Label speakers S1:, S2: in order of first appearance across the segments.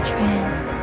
S1: trance.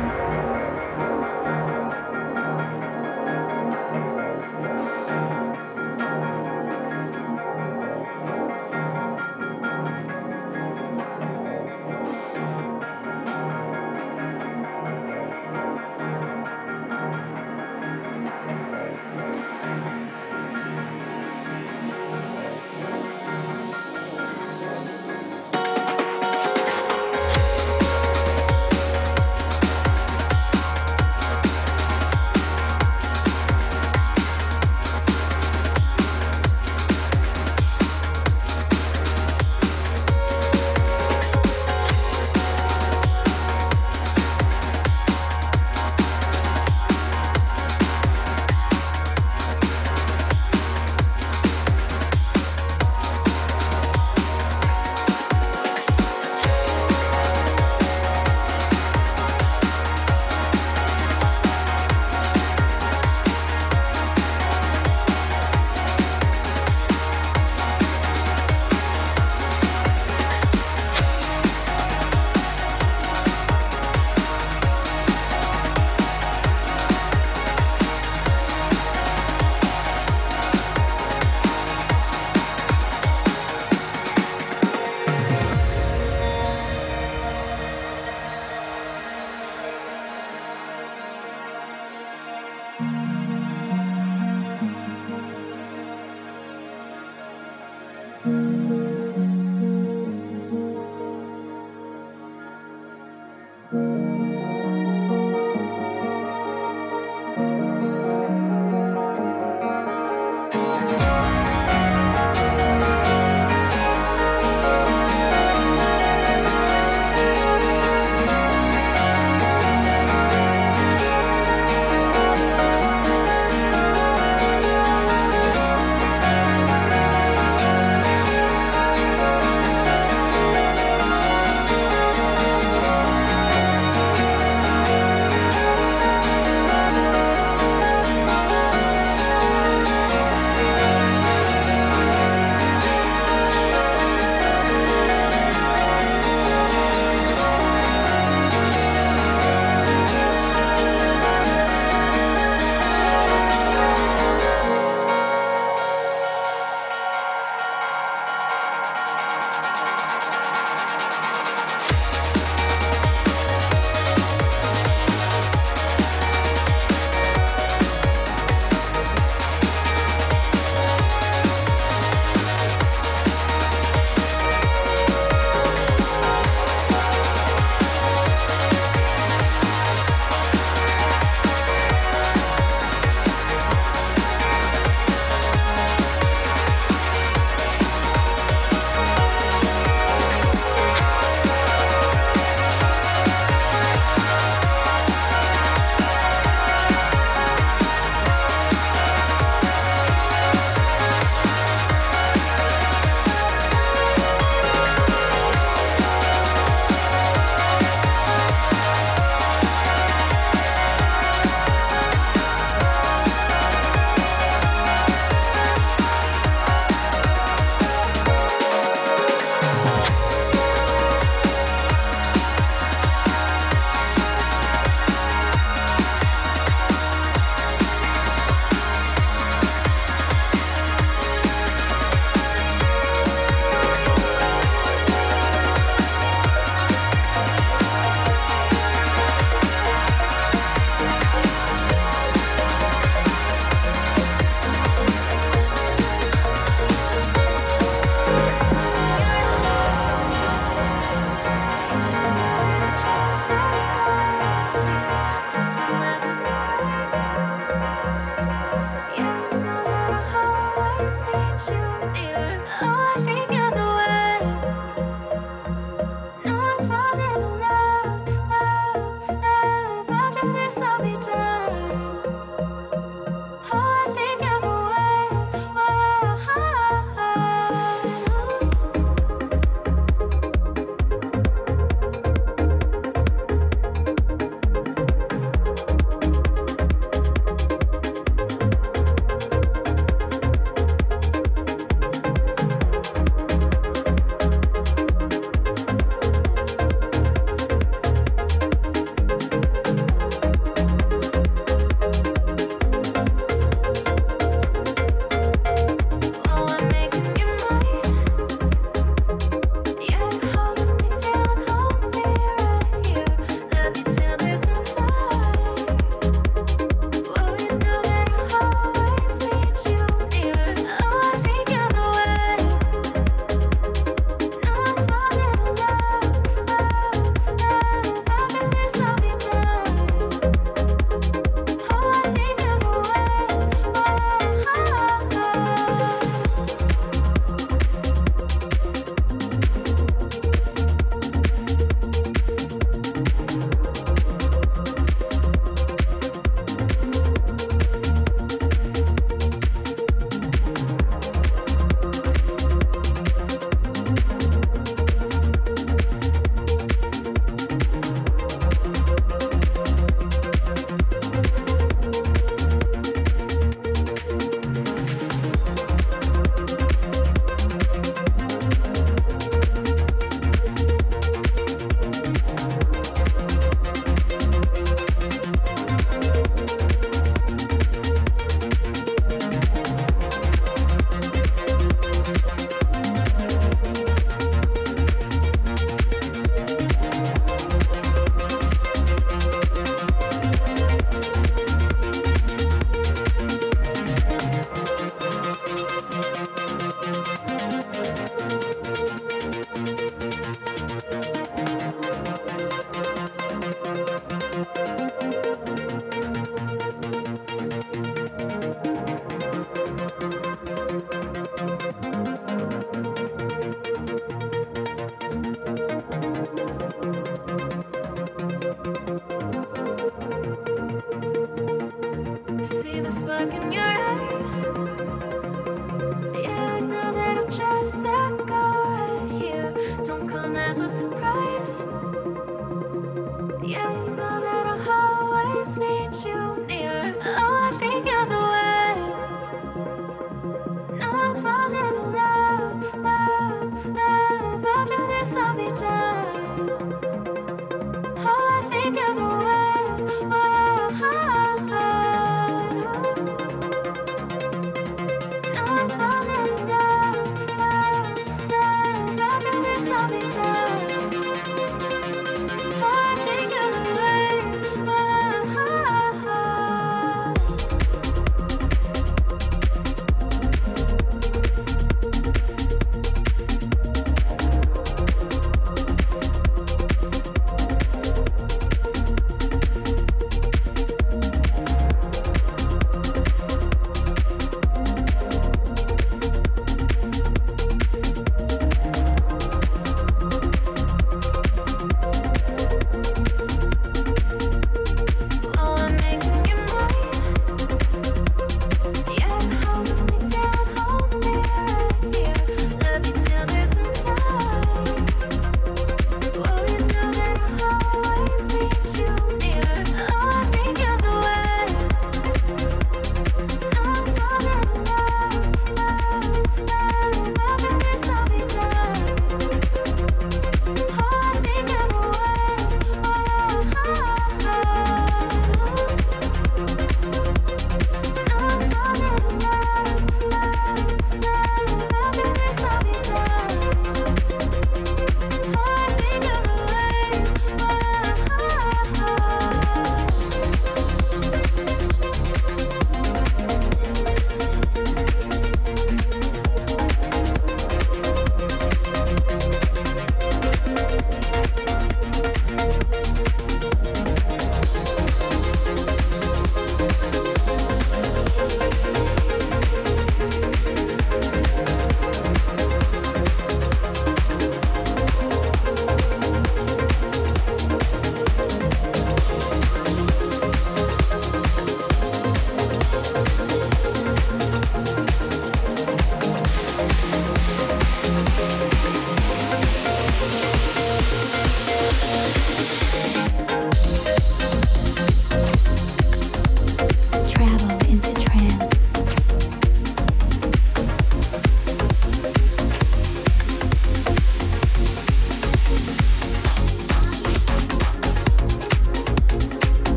S1: Christmas, can you?